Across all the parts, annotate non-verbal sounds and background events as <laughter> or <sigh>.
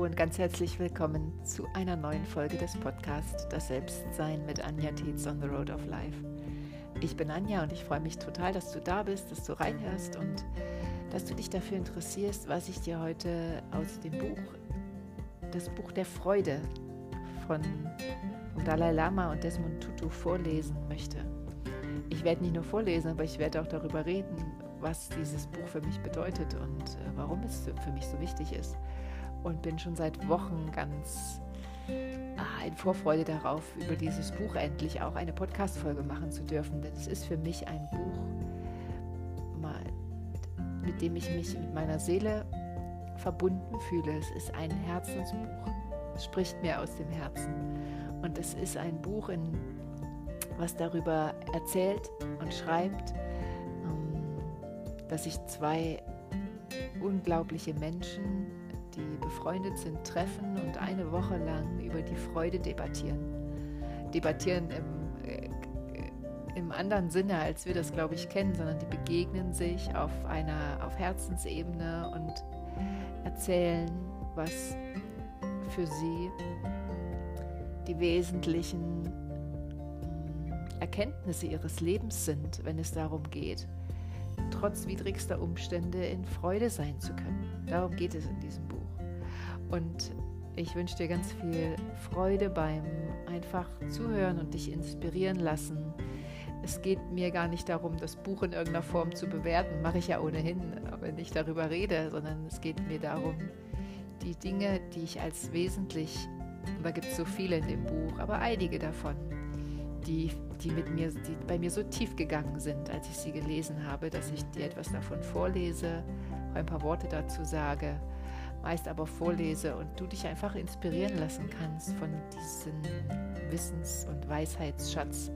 Und ganz herzlich willkommen zu einer neuen Folge des Podcasts Das Selbstsein mit Anja Tietz on the Road of Life. Ich bin Anja und ich freue mich total, dass du da bist, dass du reinhörst und dass du dich dafür interessierst, was ich dir heute aus dem Buch, das Buch der Freude von Dalai Lama und Desmond Tutu vorlesen möchte. Ich werde nicht nur vorlesen, aber ich werde auch darüber reden, was dieses Buch für mich bedeutet und äh, warum es für mich so wichtig ist und bin schon seit Wochen ganz ah, in Vorfreude darauf, über dieses Buch endlich auch eine Podcast-Folge machen zu dürfen. Denn es ist für mich ein Buch, mit dem ich mich mit meiner Seele verbunden fühle. Es ist ein Herzensbuch. Es spricht mir aus dem Herzen. Und es ist ein Buch, in, was darüber erzählt und schreibt, ähm, dass sich zwei unglaubliche Menschen die befreundet sind, treffen und eine Woche lang über die Freude debattieren. Debattieren im, äh, im anderen Sinne, als wir das, glaube ich, kennen, sondern die begegnen sich auf einer auf Herzensebene und erzählen, was für sie die wesentlichen mm, Erkenntnisse ihres Lebens sind, wenn es darum geht, trotz widrigster Umstände in Freude sein zu können. Darum geht es in diesem. Und ich wünsche dir ganz viel Freude beim einfach zuhören und dich inspirieren lassen. Es geht mir gar nicht darum, das Buch in irgendeiner Form zu bewerten, mache ich ja ohnehin, wenn ich darüber rede, sondern es geht mir darum, die Dinge, die ich als wesentlich, und da gibt es so viele in dem Buch, aber einige davon, die, die, mit mir, die bei mir so tief gegangen sind, als ich sie gelesen habe, dass ich dir etwas davon vorlese, ein paar Worte dazu sage meist aber vorlese und du dich einfach inspirieren lassen kannst von diesem Wissens- und Weisheitsschatz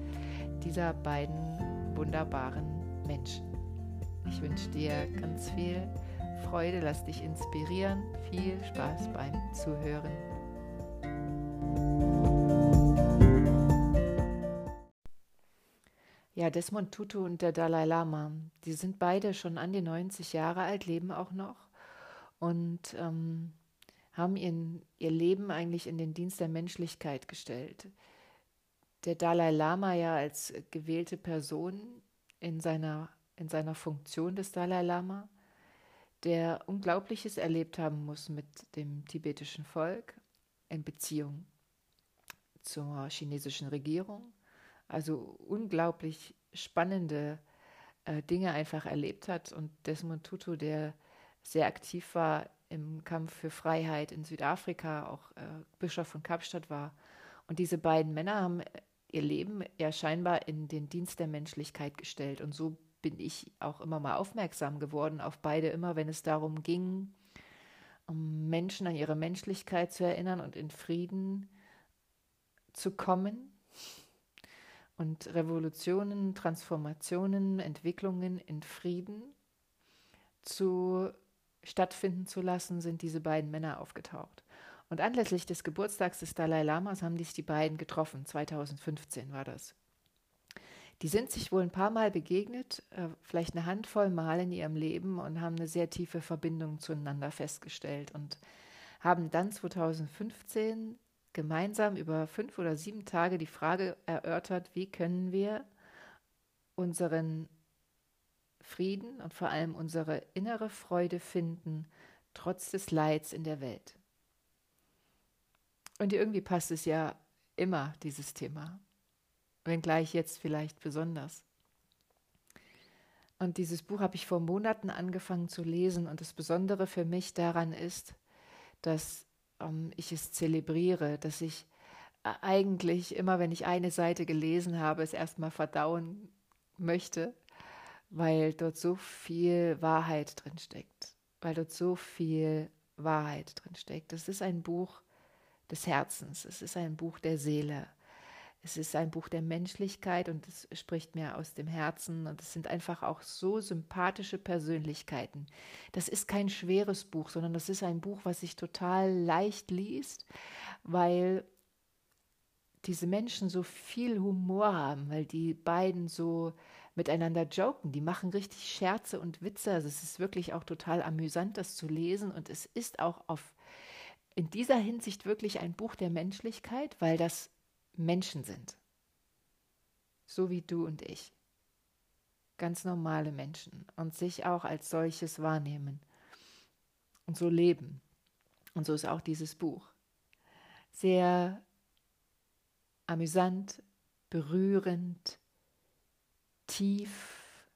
dieser beiden wunderbaren Menschen. Ich wünsche dir ganz viel Freude, lass dich inspirieren, viel Spaß beim Zuhören. Ja, Desmond Tutu und der Dalai Lama, die sind beide schon an die 90 Jahre alt, leben auch noch und ähm, haben ihren, ihr Leben eigentlich in den Dienst der Menschlichkeit gestellt. Der Dalai Lama ja als gewählte Person in seiner, in seiner Funktion des Dalai Lama, der Unglaubliches erlebt haben muss mit dem tibetischen Volk in Beziehung zur chinesischen Regierung, also unglaublich spannende äh, Dinge einfach erlebt hat und Desmond Tutu, der sehr aktiv war im Kampf für Freiheit in Südafrika, auch äh, Bischof von Kapstadt war. Und diese beiden Männer haben ihr Leben ja scheinbar in den Dienst der Menschlichkeit gestellt. Und so bin ich auch immer mal aufmerksam geworden auf beide, immer wenn es darum ging, um Menschen an ihre Menschlichkeit zu erinnern und in Frieden zu kommen und Revolutionen, Transformationen, Entwicklungen in Frieden zu stattfinden zu lassen, sind diese beiden Männer aufgetaucht. Und anlässlich des Geburtstags des Dalai Lamas haben sich die beiden getroffen. 2015 war das. Die sind sich wohl ein paar Mal begegnet, äh, vielleicht eine Handvoll Mal in ihrem Leben und haben eine sehr tiefe Verbindung zueinander festgestellt und haben dann 2015 gemeinsam über fünf oder sieben Tage die Frage erörtert, wie können wir unseren Frieden und vor allem unsere innere Freude finden, trotz des Leids in der Welt. Und irgendwie passt es ja immer, dieses Thema, wenngleich jetzt vielleicht besonders. Und dieses Buch habe ich vor Monaten angefangen zu lesen und das Besondere für mich daran ist, dass ähm, ich es zelebriere, dass ich äh, eigentlich immer, wenn ich eine Seite gelesen habe, es erstmal verdauen möchte weil dort so viel Wahrheit drin steckt, weil dort so viel Wahrheit drin steckt. Es ist ein Buch des Herzens, es ist ein Buch der Seele, es ist ein Buch der Menschlichkeit und es spricht mir aus dem Herzen und es sind einfach auch so sympathische Persönlichkeiten. Das ist kein schweres Buch, sondern das ist ein Buch, was sich total leicht liest, weil diese Menschen so viel Humor haben, weil die beiden so miteinander joken. Die machen richtig Scherze und Witze. Also es ist wirklich auch total amüsant, das zu lesen. Und es ist auch auf in dieser Hinsicht wirklich ein Buch der Menschlichkeit, weil das Menschen sind. So wie du und ich. Ganz normale Menschen und sich auch als solches wahrnehmen und so leben. Und so ist auch dieses Buch. Sehr amüsant, berührend, tief.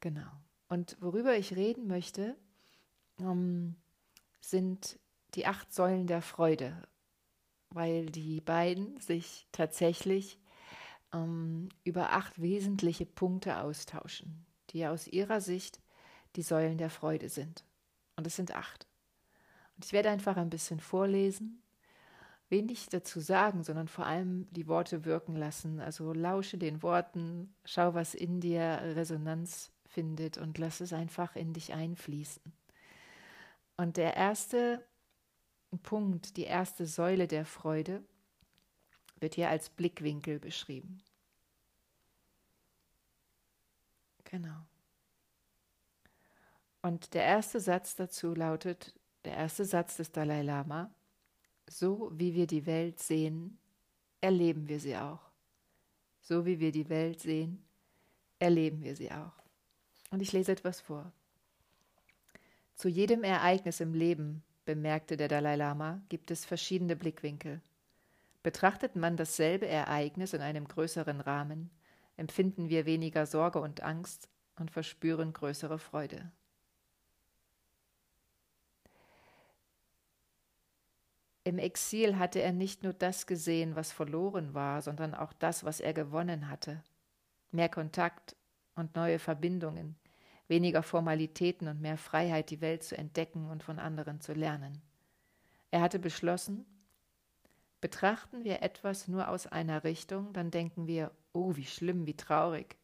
Genau. Und worüber ich reden möchte, ähm, sind die acht Säulen der Freude, weil die beiden sich tatsächlich ähm, über acht wesentliche Punkte austauschen, die aus ihrer Sicht die Säulen der Freude sind. Und es sind acht. Und ich werde einfach ein bisschen vorlesen, wenig dazu sagen, sondern vor allem die Worte wirken lassen. Also lausche den Worten, schau, was in dir Resonanz findet und lass es einfach in dich einfließen. Und der erste Punkt, die erste Säule der Freude, wird hier als Blickwinkel beschrieben. Genau. Und der erste Satz dazu lautet, der erste Satz des Dalai Lama, so wie wir die Welt sehen, erleben wir sie auch. So wie wir die Welt sehen, erleben wir sie auch. Und ich lese etwas vor. Zu jedem Ereignis im Leben, bemerkte der Dalai Lama, gibt es verschiedene Blickwinkel. Betrachtet man dasselbe Ereignis in einem größeren Rahmen, empfinden wir weniger Sorge und Angst und verspüren größere Freude. Im Exil hatte er nicht nur das gesehen, was verloren war, sondern auch das, was er gewonnen hatte. Mehr Kontakt und neue Verbindungen, weniger Formalitäten und mehr Freiheit, die Welt zu entdecken und von anderen zu lernen. Er hatte beschlossen, betrachten wir etwas nur aus einer Richtung, dann denken wir, oh, wie schlimm, wie traurig.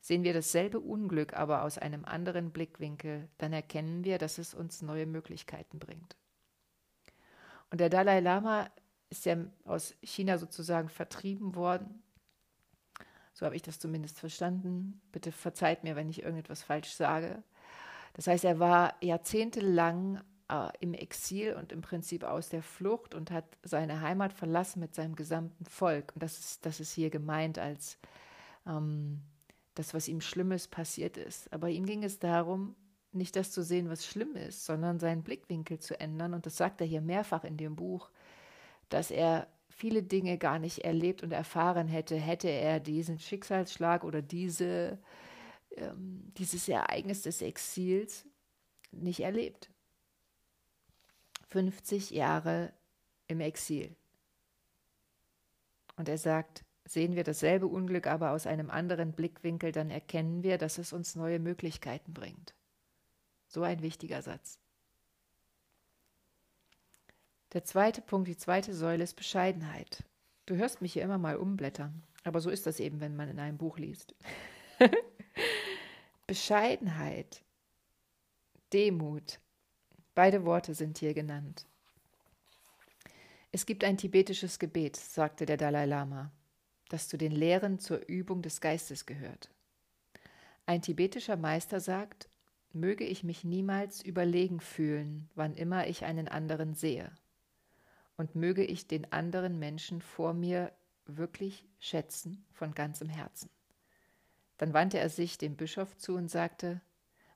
Sehen wir dasselbe Unglück aber aus einem anderen Blickwinkel, dann erkennen wir, dass es uns neue Möglichkeiten bringt. Und der Dalai Lama ist ja aus China sozusagen vertrieben worden so habe ich das zumindest verstanden. Bitte verzeiht mir, wenn ich irgendetwas falsch sage. Das heißt, er war jahrzehntelang äh, im Exil und im Prinzip aus der Flucht und hat seine Heimat verlassen mit seinem gesamten Volk. Und das ist, das ist hier gemeint als ähm, das, was ihm Schlimmes passiert ist. Aber ihm ging es darum, nicht das zu sehen, was schlimm ist, sondern seinen Blickwinkel zu ändern. Und das sagt er hier mehrfach in dem Buch, dass er viele Dinge gar nicht erlebt und erfahren hätte, hätte er diesen Schicksalsschlag oder diese, ähm, dieses Ereignis des Exils nicht erlebt. 50 Jahre im Exil. Und er sagt, sehen wir dasselbe Unglück aber aus einem anderen Blickwinkel, dann erkennen wir, dass es uns neue Möglichkeiten bringt. So ein wichtiger Satz. Der zweite Punkt, die zweite Säule ist Bescheidenheit. Du hörst mich hier immer mal umblättern, aber so ist das eben, wenn man in einem Buch liest. <laughs> Bescheidenheit, Demut, beide Worte sind hier genannt. Es gibt ein tibetisches Gebet, sagte der Dalai Lama, das zu den Lehren zur Übung des Geistes gehört. Ein tibetischer Meister sagt, möge ich mich niemals überlegen fühlen, wann immer ich einen anderen sehe und möge ich den anderen Menschen vor mir wirklich schätzen von ganzem Herzen. Dann wandte er sich dem Bischof zu und sagte,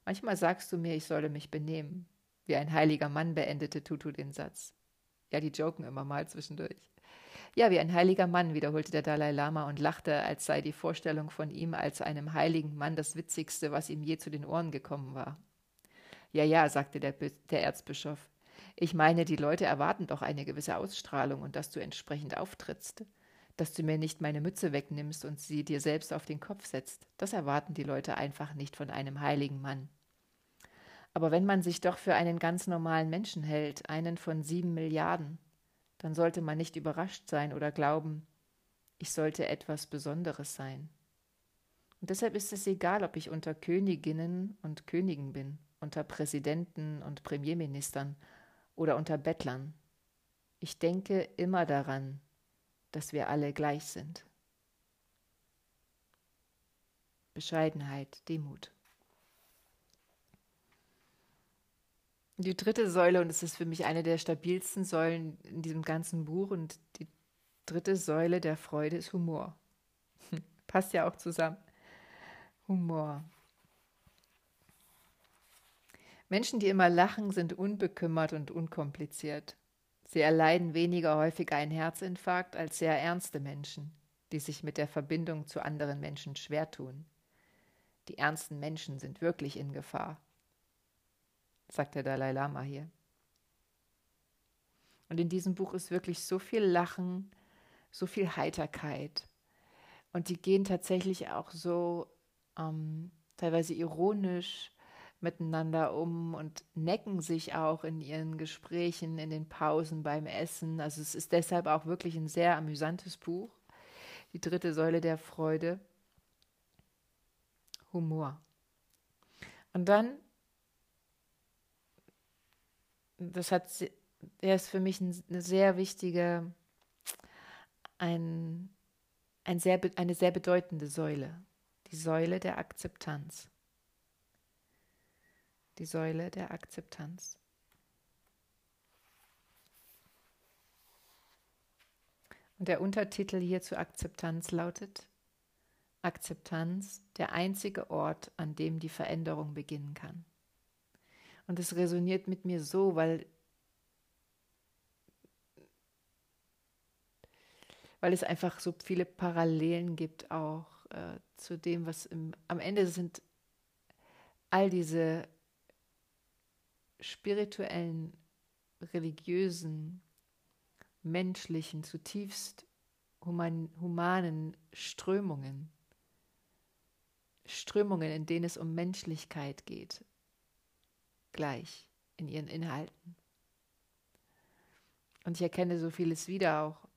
Manchmal sagst du mir, ich solle mich benehmen. Wie ein heiliger Mann beendete Tutu den Satz. Ja, die joken immer mal zwischendurch. Ja, wie ein heiliger Mann, wiederholte der Dalai Lama und lachte, als sei die Vorstellung von ihm als einem heiligen Mann das Witzigste, was ihm je zu den Ohren gekommen war. Ja, ja, sagte der, der Erzbischof, ich meine, die Leute erwarten doch eine gewisse Ausstrahlung und dass du entsprechend auftrittst. Dass du mir nicht meine Mütze wegnimmst und sie dir selbst auf den Kopf setzt. Das erwarten die Leute einfach nicht von einem heiligen Mann. Aber wenn man sich doch für einen ganz normalen Menschen hält, einen von sieben Milliarden, dann sollte man nicht überrascht sein oder glauben, ich sollte etwas Besonderes sein. Und deshalb ist es egal, ob ich unter Königinnen und Königen bin, unter Präsidenten und Premierministern oder unter Bettlern. Ich denke immer daran, dass wir alle gleich sind. Bescheidenheit, Demut. Die dritte Säule, und es ist für mich eine der stabilsten Säulen in diesem ganzen Buch, und die dritte Säule der Freude ist Humor. <laughs> Passt ja auch zusammen. Humor. Menschen, die immer lachen, sind unbekümmert und unkompliziert. Sie erleiden weniger häufig einen Herzinfarkt als sehr ernste Menschen, die sich mit der Verbindung zu anderen Menschen schwer tun. Die ernsten Menschen sind wirklich in Gefahr sagt der Dalai Lama hier. Und in diesem Buch ist wirklich so viel Lachen, so viel Heiterkeit. Und die gehen tatsächlich auch so ähm, teilweise ironisch miteinander um und necken sich auch in ihren Gesprächen, in den Pausen beim Essen. Also es ist deshalb auch wirklich ein sehr amüsantes Buch. Die dritte Säule der Freude. Humor. Und dann das hat, er ist für mich eine sehr wichtige, ein, ein sehr, eine sehr bedeutende Säule. Die Säule der Akzeptanz. Die Säule der Akzeptanz. Und der Untertitel hier zur Akzeptanz lautet Akzeptanz, der einzige Ort, an dem die Veränderung beginnen kann. Und es resoniert mit mir so, weil, weil es einfach so viele Parallelen gibt auch äh, zu dem, was im, am Ende sind all diese spirituellen, religiösen, menschlichen, zutiefst human, humanen Strömungen. Strömungen, in denen es um Menschlichkeit geht, gleich in ihren Inhalten. Und ich erkenne so vieles wieder auch.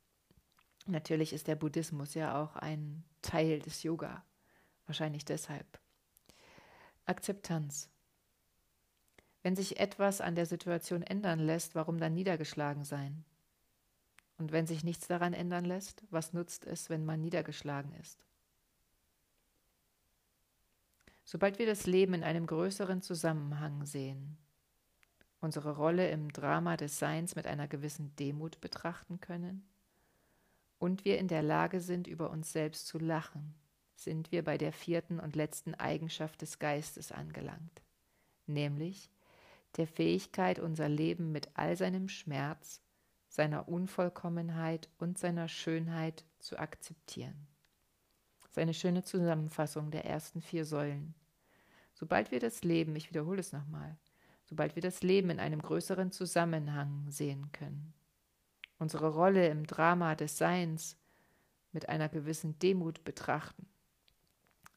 Natürlich ist der Buddhismus ja auch ein Teil des Yoga. Wahrscheinlich deshalb. Akzeptanz. Wenn sich etwas an der Situation ändern lässt, warum dann niedergeschlagen sein? Und wenn sich nichts daran ändern lässt, was nutzt es, wenn man niedergeschlagen ist? Sobald wir das Leben in einem größeren Zusammenhang sehen, unsere Rolle im Drama des Seins mit einer gewissen Demut betrachten können und wir in der Lage sind, über uns selbst zu lachen, sind wir bei der vierten und letzten Eigenschaft des Geistes angelangt, nämlich der Fähigkeit, unser Leben mit all seinem Schmerz, seiner Unvollkommenheit und seiner Schönheit zu akzeptieren ist eine schöne Zusammenfassung der ersten vier Säulen. Sobald wir das Leben, ich wiederhole es nochmal, sobald wir das Leben in einem größeren Zusammenhang sehen können, unsere Rolle im Drama des Seins mit einer gewissen Demut betrachten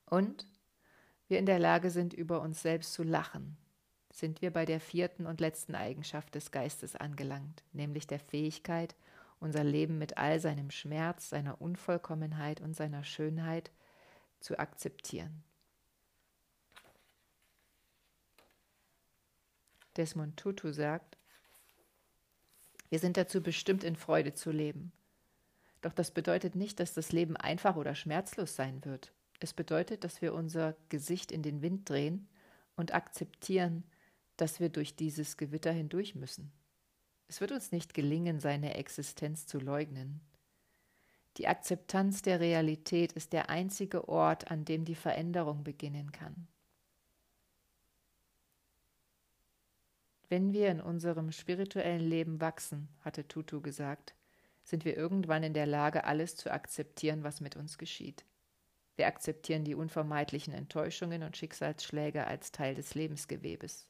und wir in der Lage sind, über uns selbst zu lachen, sind wir bei der vierten und letzten Eigenschaft des Geistes angelangt, nämlich der Fähigkeit, unser Leben mit all seinem Schmerz, seiner Unvollkommenheit und seiner Schönheit zu akzeptieren. Desmond Tutu sagt, wir sind dazu bestimmt, in Freude zu leben. Doch das bedeutet nicht, dass das Leben einfach oder schmerzlos sein wird. Es bedeutet, dass wir unser Gesicht in den Wind drehen und akzeptieren, dass wir durch dieses Gewitter hindurch müssen. Es wird uns nicht gelingen, seine Existenz zu leugnen. Die Akzeptanz der Realität ist der einzige Ort, an dem die Veränderung beginnen kann. Wenn wir in unserem spirituellen Leben wachsen, hatte Tutu gesagt, sind wir irgendwann in der Lage, alles zu akzeptieren, was mit uns geschieht. Wir akzeptieren die unvermeidlichen Enttäuschungen und Schicksalsschläge als Teil des Lebensgewebes.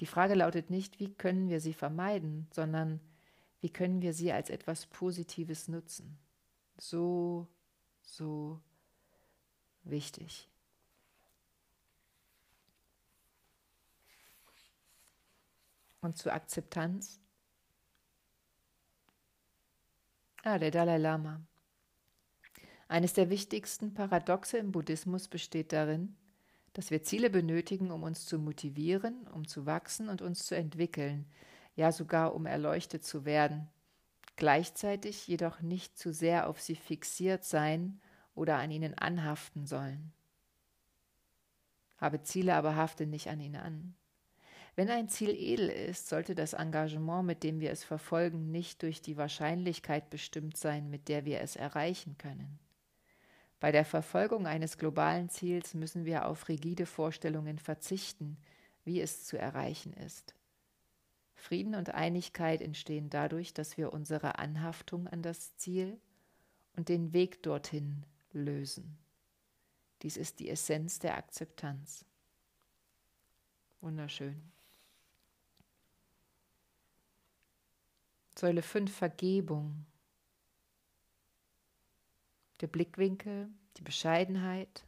Die Frage lautet nicht, wie können wir sie vermeiden, sondern wie können wir sie als etwas Positives nutzen. So, so wichtig. Und zur Akzeptanz? Ah, der Dalai Lama. Eines der wichtigsten Paradoxe im Buddhismus besteht darin, dass wir Ziele benötigen, um uns zu motivieren, um zu wachsen und uns zu entwickeln, ja sogar um erleuchtet zu werden, gleichzeitig jedoch nicht zu sehr auf sie fixiert sein oder an ihnen anhaften sollen. Habe Ziele, aber hafte nicht an ihnen an. Wenn ein Ziel edel ist, sollte das Engagement, mit dem wir es verfolgen, nicht durch die Wahrscheinlichkeit bestimmt sein, mit der wir es erreichen können. Bei der Verfolgung eines globalen Ziels müssen wir auf rigide Vorstellungen verzichten, wie es zu erreichen ist. Frieden und Einigkeit entstehen dadurch, dass wir unsere Anhaftung an das Ziel und den Weg dorthin lösen. Dies ist die Essenz der Akzeptanz. Wunderschön. Säule 5 Vergebung. Der Blickwinkel, die Bescheidenheit,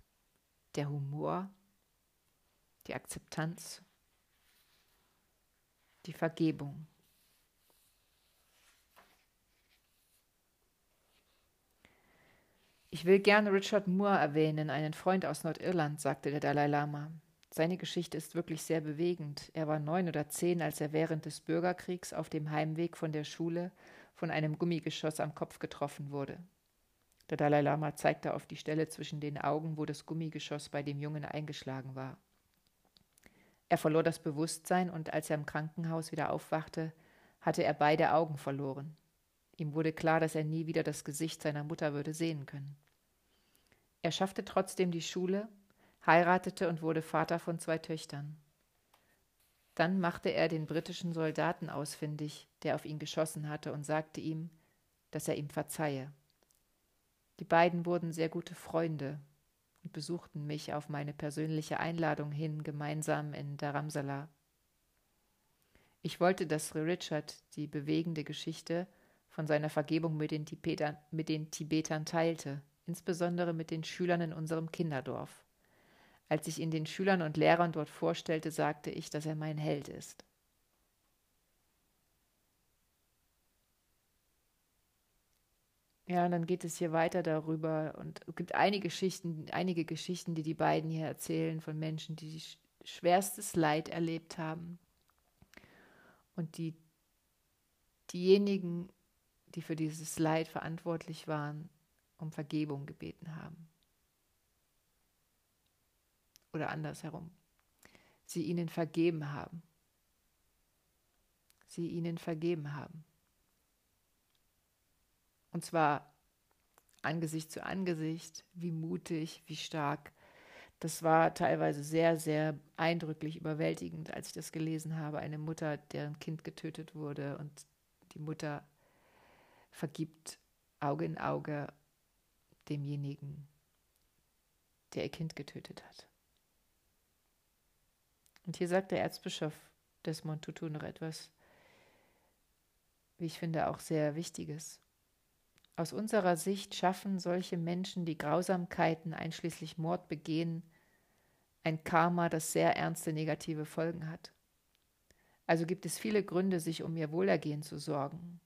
der Humor, die Akzeptanz, die Vergebung. Ich will gerne Richard Moore erwähnen, einen Freund aus Nordirland, sagte der Dalai Lama. Seine Geschichte ist wirklich sehr bewegend. Er war neun oder zehn, als er während des Bürgerkriegs auf dem Heimweg von der Schule von einem Gummigeschoss am Kopf getroffen wurde. Der Dalai Lama zeigte auf die Stelle zwischen den Augen, wo das Gummigeschoss bei dem Jungen eingeschlagen war. Er verlor das Bewusstsein und als er im Krankenhaus wieder aufwachte, hatte er beide Augen verloren. Ihm wurde klar, dass er nie wieder das Gesicht seiner Mutter würde sehen können. Er schaffte trotzdem die Schule, heiratete und wurde Vater von zwei Töchtern. Dann machte er den britischen Soldaten ausfindig, der auf ihn geschossen hatte, und sagte ihm, dass er ihm verzeihe. Die beiden wurden sehr gute Freunde und besuchten mich auf meine persönliche Einladung hin gemeinsam in Dharamsala. Ich wollte, dass Richard die bewegende Geschichte von seiner Vergebung mit den, Tibetern, mit den Tibetern teilte, insbesondere mit den Schülern in unserem Kinderdorf. Als ich ihn den Schülern und Lehrern dort vorstellte, sagte ich, dass er mein Held ist. Ja, und dann geht es hier weiter darüber und es gibt einige Geschichten, einige Geschichten, die die beiden hier erzählen von Menschen, die schwerstes Leid erlebt haben und die diejenigen, die für dieses Leid verantwortlich waren, um Vergebung gebeten haben. Oder andersherum. Sie ihnen vergeben haben. Sie ihnen vergeben haben. Und zwar Angesicht zu Angesicht, wie mutig, wie stark. Das war teilweise sehr, sehr eindrücklich überwältigend, als ich das gelesen habe. Eine Mutter, deren Kind getötet wurde und die Mutter vergibt Auge in Auge demjenigen, der ihr Kind getötet hat. Und hier sagt der Erzbischof Desmond Tutu noch etwas, wie ich finde, auch sehr Wichtiges. Aus unserer Sicht schaffen solche Menschen, die Grausamkeiten einschließlich Mord begehen, ein Karma, das sehr ernste negative Folgen hat. Also gibt es viele Gründe, sich um ihr Wohlergehen zu sorgen.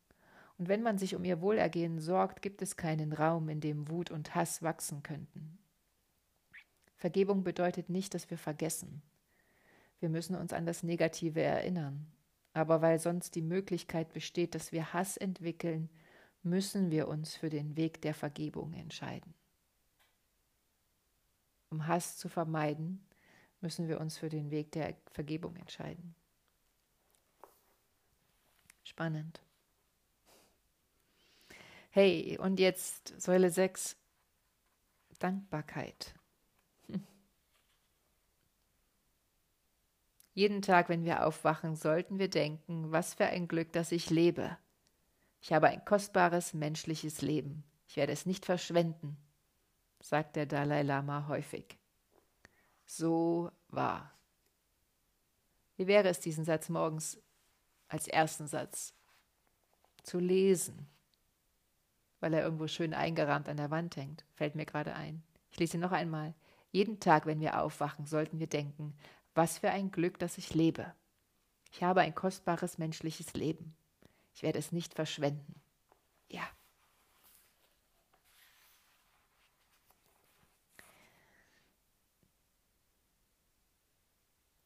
Und wenn man sich um ihr Wohlergehen sorgt, gibt es keinen Raum, in dem Wut und Hass wachsen könnten. Vergebung bedeutet nicht, dass wir vergessen. Wir müssen uns an das Negative erinnern. Aber weil sonst die Möglichkeit besteht, dass wir Hass entwickeln, müssen wir uns für den Weg der Vergebung entscheiden. Um Hass zu vermeiden, müssen wir uns für den Weg der Vergebung entscheiden. Spannend. Hey, und jetzt Säule 6, Dankbarkeit. Jeden Tag, wenn wir aufwachen, sollten wir denken, was für ein Glück, dass ich lebe. Ich habe ein kostbares menschliches Leben. Ich werde es nicht verschwenden, sagt der Dalai Lama häufig. So wahr. Wie wäre es, diesen Satz morgens als ersten Satz zu lesen? weil er irgendwo schön eingerahmt an der Wand hängt. Fällt mir gerade ein. Ich lese noch einmal. Jeden Tag, wenn wir aufwachen, sollten wir denken, was für ein Glück, dass ich lebe. Ich habe ein kostbares menschliches Leben. Ich werde es nicht verschwenden. Ja.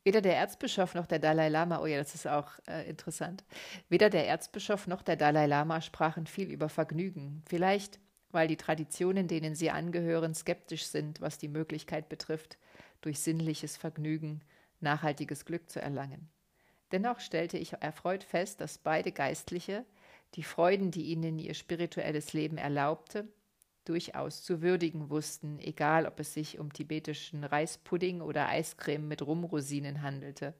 Weder der Erzbischof noch der Dalai Lama, oh ja, das ist auch äh, interessant, weder der Erzbischof noch der Dalai Lama sprachen viel über Vergnügen. Vielleicht, weil die Traditionen, denen sie angehören, skeptisch sind, was die Möglichkeit betrifft, durch sinnliches Vergnügen nachhaltiges Glück zu erlangen. Dennoch stellte ich erfreut fest, dass beide Geistliche die Freuden, die ihnen ihr spirituelles Leben erlaubte, durchaus zu würdigen wussten, egal ob es sich um tibetischen Reispudding oder Eiscreme mit Rumrosinen handelte.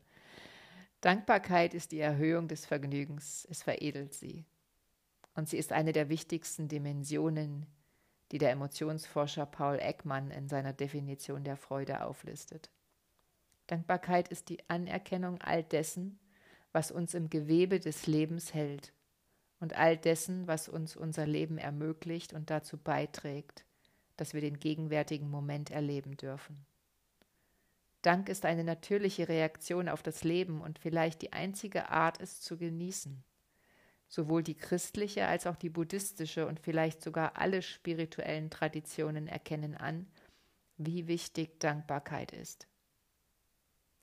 Dankbarkeit ist die Erhöhung des Vergnügens, es veredelt sie. Und sie ist eine der wichtigsten Dimensionen, die der Emotionsforscher Paul Ekman in seiner Definition der Freude auflistet. Dankbarkeit ist die Anerkennung all dessen, was uns im Gewebe des Lebens hält und all dessen, was uns unser Leben ermöglicht und dazu beiträgt, dass wir den gegenwärtigen Moment erleben dürfen. Dank ist eine natürliche Reaktion auf das Leben und vielleicht die einzige Art, es zu genießen. Sowohl die christliche als auch die buddhistische und vielleicht sogar alle spirituellen Traditionen erkennen an, wie wichtig Dankbarkeit ist.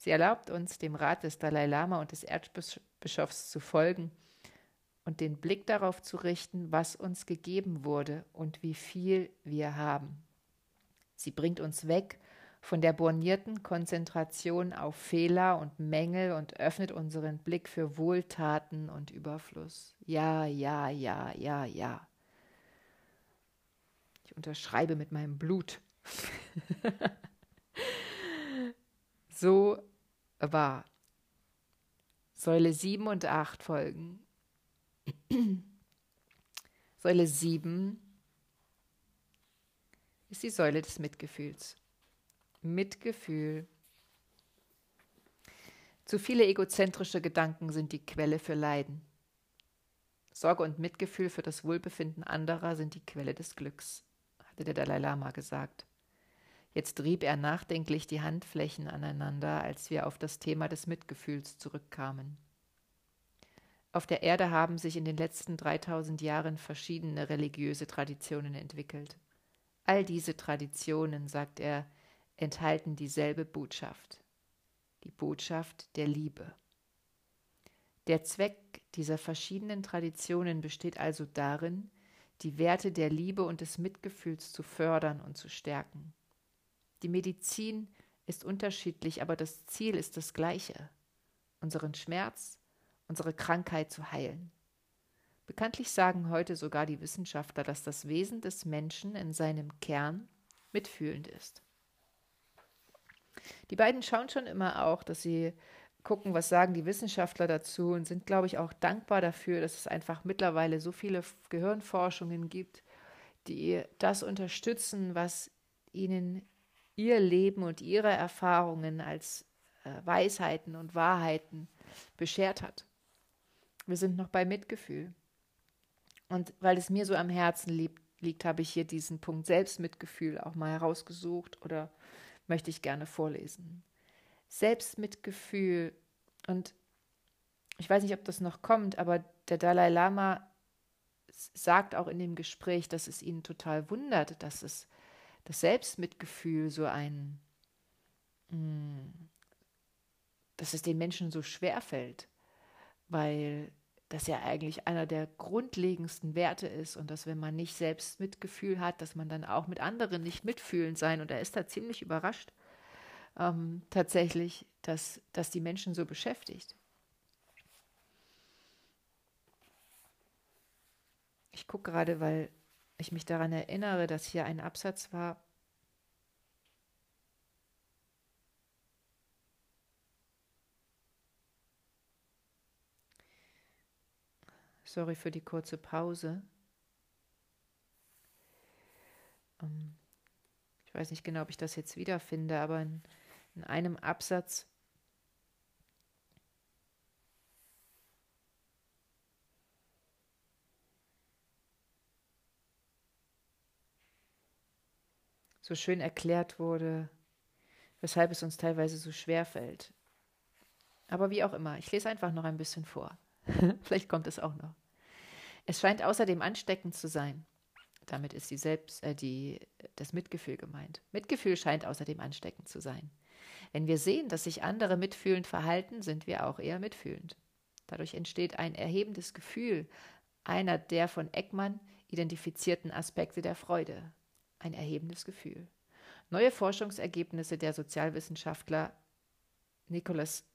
Sie erlaubt uns, dem Rat des Dalai Lama und des Erzbischofs zu folgen und den Blick darauf zu richten, was uns gegeben wurde und wie viel wir haben. Sie bringt uns weg von der bornierten Konzentration auf Fehler und Mängel und öffnet unseren Blick für Wohltaten und Überfluss. Ja, ja, ja, ja, ja. Ich unterschreibe mit meinem Blut. <laughs> so war. Säule 7 und 8 folgen. <clears throat> Säule 7 ist die Säule des Mitgefühls. Mitgefühl. Zu viele egozentrische Gedanken sind die Quelle für Leiden. Sorge und Mitgefühl für das Wohlbefinden anderer sind die Quelle des Glücks, hatte der Dalai Lama gesagt. Jetzt rieb er nachdenklich die Handflächen aneinander, als wir auf das Thema des Mitgefühls zurückkamen. Auf der Erde haben sich in den letzten 3000 Jahren verschiedene religiöse Traditionen entwickelt. All diese Traditionen, sagt er, enthalten dieselbe Botschaft, die Botschaft der Liebe. Der Zweck dieser verschiedenen Traditionen besteht also darin, die Werte der Liebe und des Mitgefühls zu fördern und zu stärken. Die Medizin ist unterschiedlich, aber das Ziel ist das gleiche, unseren Schmerz, unsere Krankheit zu heilen. Bekanntlich sagen heute sogar die Wissenschaftler, dass das Wesen des Menschen in seinem Kern mitfühlend ist. Die beiden schauen schon immer auch, dass sie gucken, was sagen die Wissenschaftler dazu und sind, glaube ich, auch dankbar dafür, dass es einfach mittlerweile so viele Gehirnforschungen gibt, die das unterstützen, was ihnen ihr Leben und ihre Erfahrungen als äh, Weisheiten und Wahrheiten beschert hat. Wir sind noch bei Mitgefühl. Und weil es mir so am Herzen liegt, liegt habe ich hier diesen Punkt Selbstmitgefühl auch mal herausgesucht oder möchte ich gerne vorlesen. Selbstmitgefühl und ich weiß nicht, ob das noch kommt, aber der Dalai Lama sagt auch in dem Gespräch, dass es ihn total wundert, dass es das Selbstmitgefühl so ein, hm, dass es den Menschen so schwer fällt, weil das ja eigentlich einer der grundlegendsten Werte ist und dass wenn man nicht selbst Mitgefühl hat, dass man dann auch mit anderen nicht mitfühlend sein. Und er ist da ziemlich überrascht ähm, tatsächlich, dass, dass die Menschen so beschäftigt. Ich gucke gerade, weil ich mich daran erinnere, dass hier ein Absatz war, Sorry für die kurze Pause. Ähm, ich weiß nicht genau, ob ich das jetzt wiederfinde, aber in, in einem Absatz so schön erklärt wurde, weshalb es uns teilweise so schwer fällt. Aber wie auch immer, ich lese einfach noch ein bisschen vor. <laughs> Vielleicht kommt es auch noch. Es scheint außerdem ansteckend zu sein. Damit ist die Selbst, äh, die, das Mitgefühl gemeint. Mitgefühl scheint außerdem ansteckend zu sein. Wenn wir sehen, dass sich andere mitfühlend verhalten, sind wir auch eher mitfühlend. Dadurch entsteht ein erhebendes Gefühl, einer der von Eckmann identifizierten Aspekte der Freude ein erhebendes Gefühl. Neue Forschungsergebnisse der Sozialwissenschaftler Nicholas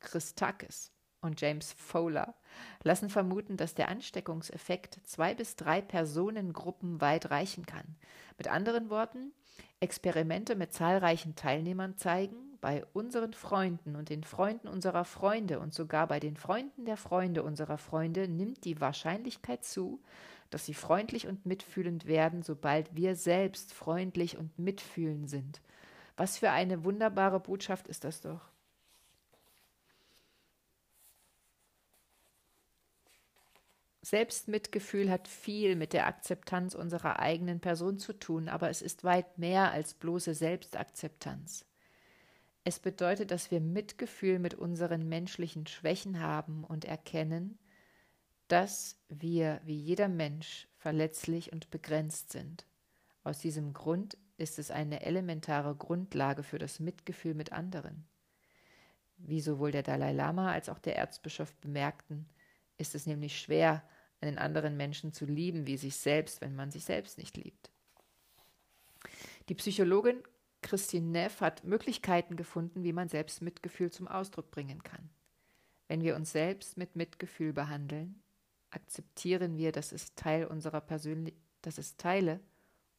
Christakis und James Fowler lassen vermuten, dass der Ansteckungseffekt zwei bis drei Personengruppen weit reichen kann. Mit anderen Worten, Experimente mit zahlreichen Teilnehmern zeigen, bei unseren Freunden und den Freunden unserer Freunde und sogar bei den Freunden der Freunde unserer Freunde nimmt die Wahrscheinlichkeit zu, dass sie freundlich und mitfühlend werden, sobald wir selbst freundlich und mitfühlend sind. Was für eine wunderbare Botschaft ist das doch. Selbstmitgefühl hat viel mit der Akzeptanz unserer eigenen Person zu tun, aber es ist weit mehr als bloße Selbstakzeptanz. Es bedeutet, dass wir Mitgefühl mit unseren menschlichen Schwächen haben und erkennen, dass wir wie jeder Mensch verletzlich und begrenzt sind. Aus diesem Grund ist es eine elementare Grundlage für das Mitgefühl mit anderen. Wie sowohl der Dalai Lama als auch der Erzbischof bemerkten, ist es nämlich schwer, einen anderen Menschen zu lieben wie sich selbst, wenn man sich selbst nicht liebt. Die Psychologin Christine Neff hat Möglichkeiten gefunden, wie man selbst Mitgefühl zum Ausdruck bringen kann. Wenn wir uns selbst mit Mitgefühl behandeln, akzeptieren wir, dass es, Teil unserer Persönli dass es Teile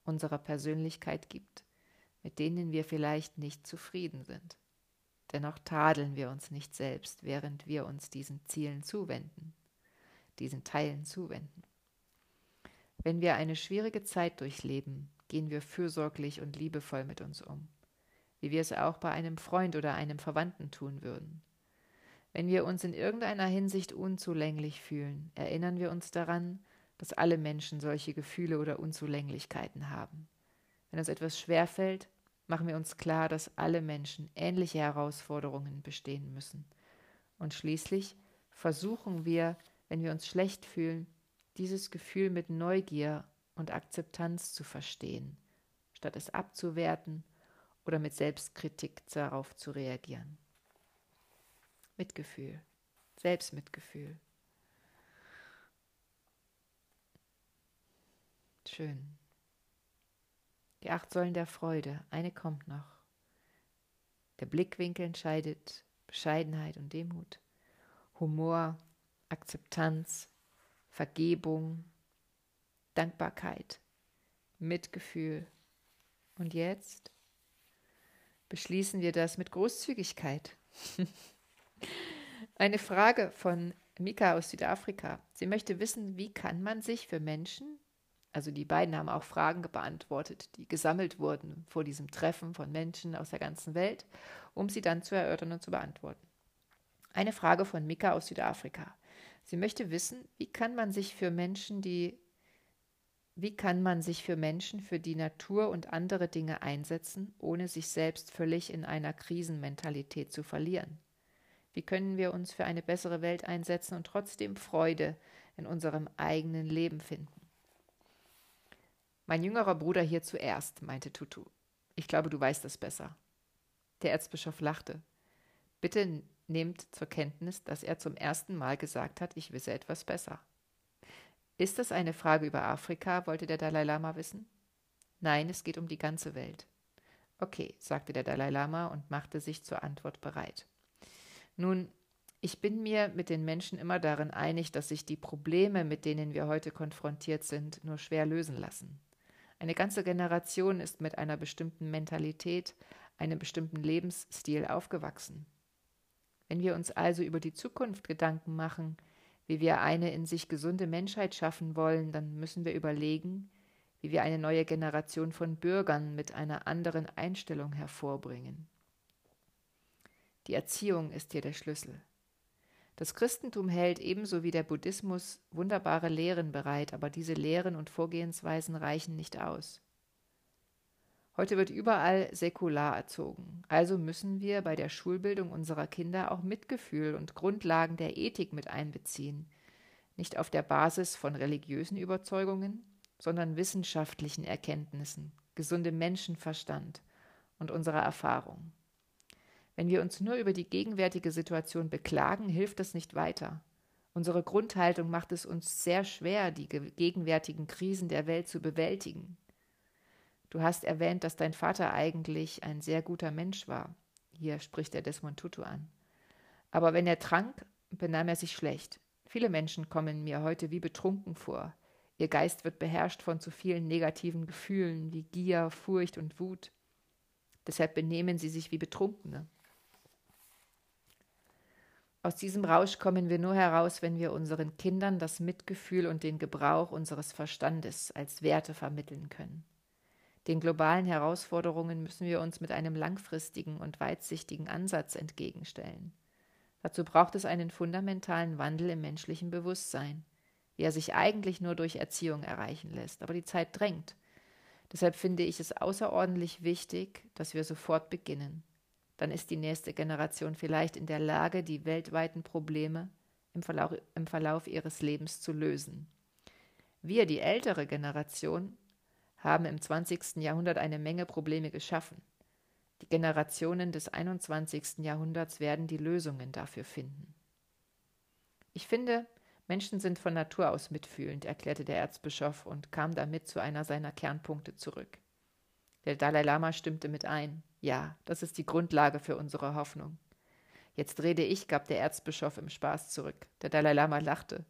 unserer Persönlichkeit gibt, mit denen wir vielleicht nicht zufrieden sind. Dennoch tadeln wir uns nicht selbst, während wir uns diesen Zielen zuwenden diesen Teilen zuwenden. Wenn wir eine schwierige Zeit durchleben, gehen wir fürsorglich und liebevoll mit uns um, wie wir es auch bei einem Freund oder einem Verwandten tun würden. Wenn wir uns in irgendeiner Hinsicht unzulänglich fühlen, erinnern wir uns daran, dass alle Menschen solche Gefühle oder Unzulänglichkeiten haben. Wenn uns etwas schwerfällt, machen wir uns klar, dass alle Menschen ähnliche Herausforderungen bestehen müssen. Und schließlich versuchen wir, wenn wir uns schlecht fühlen, dieses Gefühl mit Neugier und Akzeptanz zu verstehen, statt es abzuwerten oder mit Selbstkritik darauf zu reagieren. Mitgefühl, Selbstmitgefühl. Schön. Die acht Säulen der Freude, eine kommt noch. Der Blickwinkel entscheidet Bescheidenheit und Demut, Humor, Akzeptanz, Vergebung, Dankbarkeit, Mitgefühl. Und jetzt beschließen wir das mit Großzügigkeit. <laughs> Eine Frage von Mika aus Südafrika. Sie möchte wissen, wie kann man sich für Menschen, also die beiden haben auch Fragen beantwortet, die gesammelt wurden vor diesem Treffen von Menschen aus der ganzen Welt, um sie dann zu erörtern und zu beantworten. Eine Frage von Mika aus Südafrika. Sie möchte wissen, wie kann man sich für Menschen, die wie kann man sich für Menschen, für die Natur und andere Dinge einsetzen, ohne sich selbst völlig in einer Krisenmentalität zu verlieren? Wie können wir uns für eine bessere Welt einsetzen und trotzdem Freude in unserem eigenen Leben finden? Mein jüngerer Bruder hier zuerst, meinte Tutu. Ich glaube, du weißt das besser. Der Erzbischof lachte. Bitte nehmt zur Kenntnis, dass er zum ersten Mal gesagt hat, ich wisse etwas besser. Ist das eine Frage über Afrika? wollte der Dalai Lama wissen. Nein, es geht um die ganze Welt. Okay, sagte der Dalai Lama und machte sich zur Antwort bereit. Nun, ich bin mir mit den Menschen immer darin einig, dass sich die Probleme, mit denen wir heute konfrontiert sind, nur schwer lösen lassen. Eine ganze Generation ist mit einer bestimmten Mentalität, einem bestimmten Lebensstil aufgewachsen. Wenn wir uns also über die Zukunft Gedanken machen, wie wir eine in sich gesunde Menschheit schaffen wollen, dann müssen wir überlegen, wie wir eine neue Generation von Bürgern mit einer anderen Einstellung hervorbringen. Die Erziehung ist hier der Schlüssel. Das Christentum hält ebenso wie der Buddhismus wunderbare Lehren bereit, aber diese Lehren und Vorgehensweisen reichen nicht aus. Heute wird überall säkular erzogen. Also müssen wir bei der Schulbildung unserer Kinder auch Mitgefühl und Grundlagen der Ethik mit einbeziehen. Nicht auf der Basis von religiösen Überzeugungen, sondern wissenschaftlichen Erkenntnissen, gesundem Menschenverstand und unserer Erfahrung. Wenn wir uns nur über die gegenwärtige Situation beklagen, hilft das nicht weiter. Unsere Grundhaltung macht es uns sehr schwer, die gegenwärtigen Krisen der Welt zu bewältigen. Du hast erwähnt, dass dein Vater eigentlich ein sehr guter Mensch war. Hier spricht er Desmond Tutu an. Aber wenn er trank, benahm er sich schlecht. Viele Menschen kommen mir heute wie betrunken vor. Ihr Geist wird beherrscht von zu vielen negativen Gefühlen wie Gier, Furcht und Wut. Deshalb benehmen sie sich wie Betrunkene. Aus diesem Rausch kommen wir nur heraus, wenn wir unseren Kindern das Mitgefühl und den Gebrauch unseres Verstandes als Werte vermitteln können. Den globalen Herausforderungen müssen wir uns mit einem langfristigen und weitsichtigen Ansatz entgegenstellen. Dazu braucht es einen fundamentalen Wandel im menschlichen Bewusstsein, wie er sich eigentlich nur durch Erziehung erreichen lässt. Aber die Zeit drängt. Deshalb finde ich es außerordentlich wichtig, dass wir sofort beginnen. Dann ist die nächste Generation vielleicht in der Lage, die weltweiten Probleme im Verlauf, im Verlauf ihres Lebens zu lösen. Wir, die ältere Generation, haben im 20. Jahrhundert eine Menge Probleme geschaffen. Die Generationen des 21. Jahrhunderts werden die Lösungen dafür finden. Ich finde, Menschen sind von Natur aus mitfühlend, erklärte der Erzbischof und kam damit zu einer seiner Kernpunkte zurück. Der Dalai Lama stimmte mit ein. Ja, das ist die Grundlage für unsere Hoffnung. Jetzt rede ich, gab der Erzbischof im Spaß zurück. Der Dalai Lama lachte.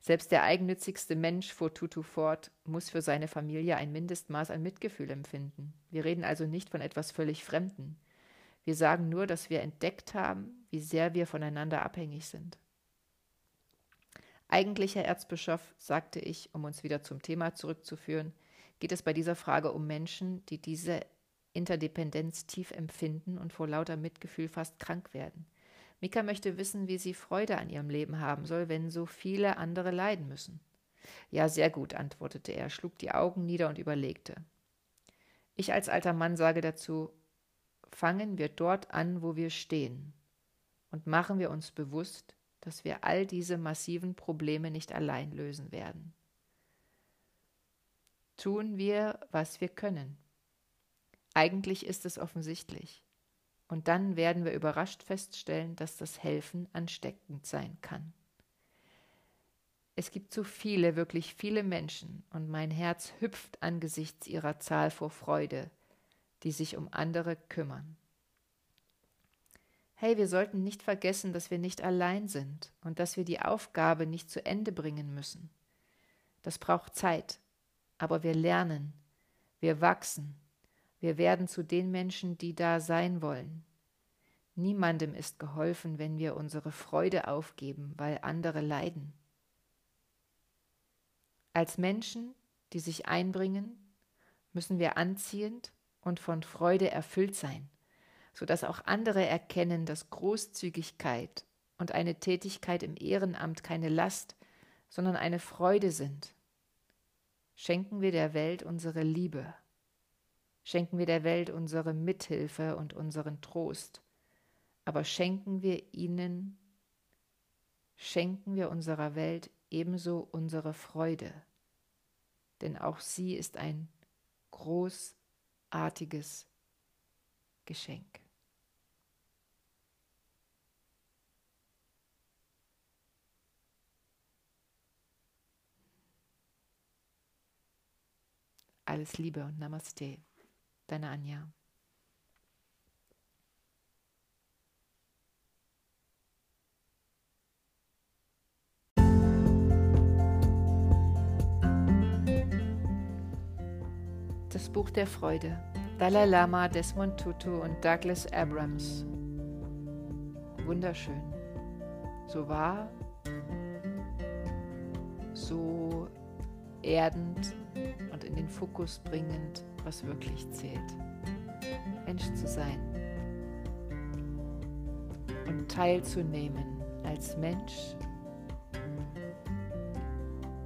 Selbst der eigennützigste Mensch, fuhr Tutu fort, muss für seine Familie ein Mindestmaß an Mitgefühl empfinden. Wir reden also nicht von etwas völlig Fremden. Wir sagen nur, dass wir entdeckt haben, wie sehr wir voneinander abhängig sind. Eigentlich, Herr Erzbischof, sagte ich, um uns wieder zum Thema zurückzuführen, geht es bei dieser Frage um Menschen, die diese Interdependenz tief empfinden und vor lauter Mitgefühl fast krank werden. Mika möchte wissen, wie sie Freude an ihrem Leben haben soll, wenn so viele andere leiden müssen. Ja, sehr gut, antwortete er, schlug die Augen nieder und überlegte. Ich als alter Mann sage dazu, fangen wir dort an, wo wir stehen, und machen wir uns bewusst, dass wir all diese massiven Probleme nicht allein lösen werden. Tun wir, was wir können. Eigentlich ist es offensichtlich. Und dann werden wir überrascht feststellen, dass das Helfen ansteckend sein kann. Es gibt so viele, wirklich viele Menschen, und mein Herz hüpft angesichts ihrer Zahl vor Freude, die sich um andere kümmern. Hey, wir sollten nicht vergessen, dass wir nicht allein sind und dass wir die Aufgabe nicht zu Ende bringen müssen. Das braucht Zeit, aber wir lernen, wir wachsen, wir werden zu den Menschen, die da sein wollen. Niemandem ist geholfen, wenn wir unsere Freude aufgeben, weil andere leiden. Als Menschen, die sich einbringen, müssen wir anziehend und von Freude erfüllt sein sodass auch andere erkennen, dass Großzügigkeit und eine Tätigkeit im Ehrenamt keine Last, sondern eine Freude sind. Schenken wir der Welt unsere Liebe, schenken wir der Welt unsere Mithilfe und unseren Trost, aber schenken wir ihnen, schenken wir unserer Welt ebenso unsere Freude, denn auch sie ist ein großartiges Geschenk. Alles Liebe und Namaste. Deine Anja. Das Buch der Freude. Dalai Lama, Desmond Tutu und Douglas Abrams. Wunderschön. So wahr, so erdend und in den Fokus bringend, was wirklich zählt. Mensch zu sein und teilzunehmen als Mensch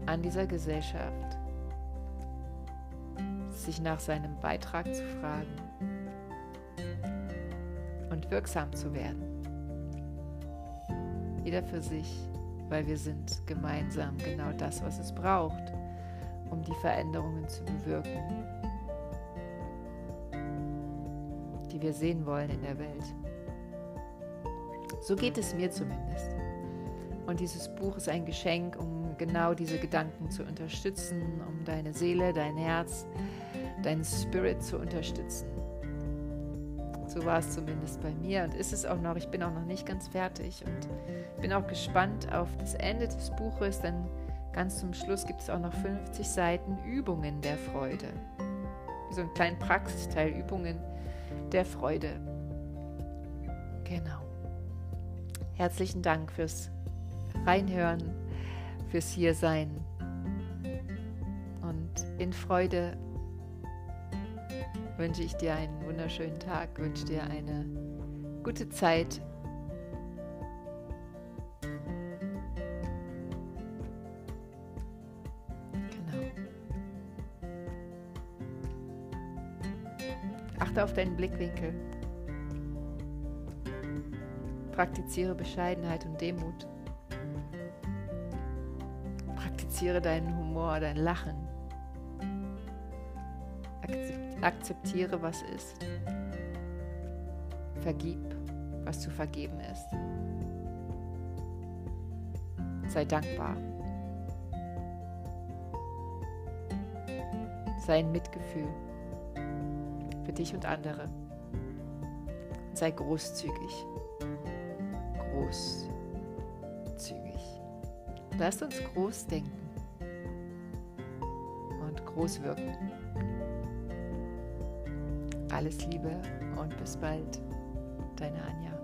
an dieser Gesellschaft, sich nach seinem Beitrag zu fragen und wirksam zu werden. Jeder für sich, weil wir sind gemeinsam genau das, was es braucht, um die Veränderungen zu bewirken, die wir sehen wollen in der Welt. So geht es mir zumindest. Und dieses Buch ist ein Geschenk, um genau diese Gedanken zu unterstützen, um deine Seele, dein Herz, deinen Spirit zu unterstützen. So war es zumindest bei mir und ist es auch noch. Ich bin auch noch nicht ganz fertig und bin auch gespannt auf das Ende des Buches, denn ganz zum Schluss gibt es auch noch 50 Seiten Übungen der Freude. So einen kleinen Praxisteil Übungen der Freude. Genau. Herzlichen Dank fürs Reinhören, fürs Hiersein und in Freude wünsche ich dir einen wunderschönen Tag, wünsche dir eine gute Zeit. Achte auf deinen Blickwinkel. Praktiziere Bescheidenheit und Demut. Praktiziere deinen Humor, dein Lachen Akzeptiere, was ist. Vergib, was zu vergeben ist. Sei dankbar. Sei ein Mitgefühl für dich und andere. Sei großzügig. Großzügig. Lasst uns groß denken und groß wirken. Alles Liebe und bis bald, deine Anja.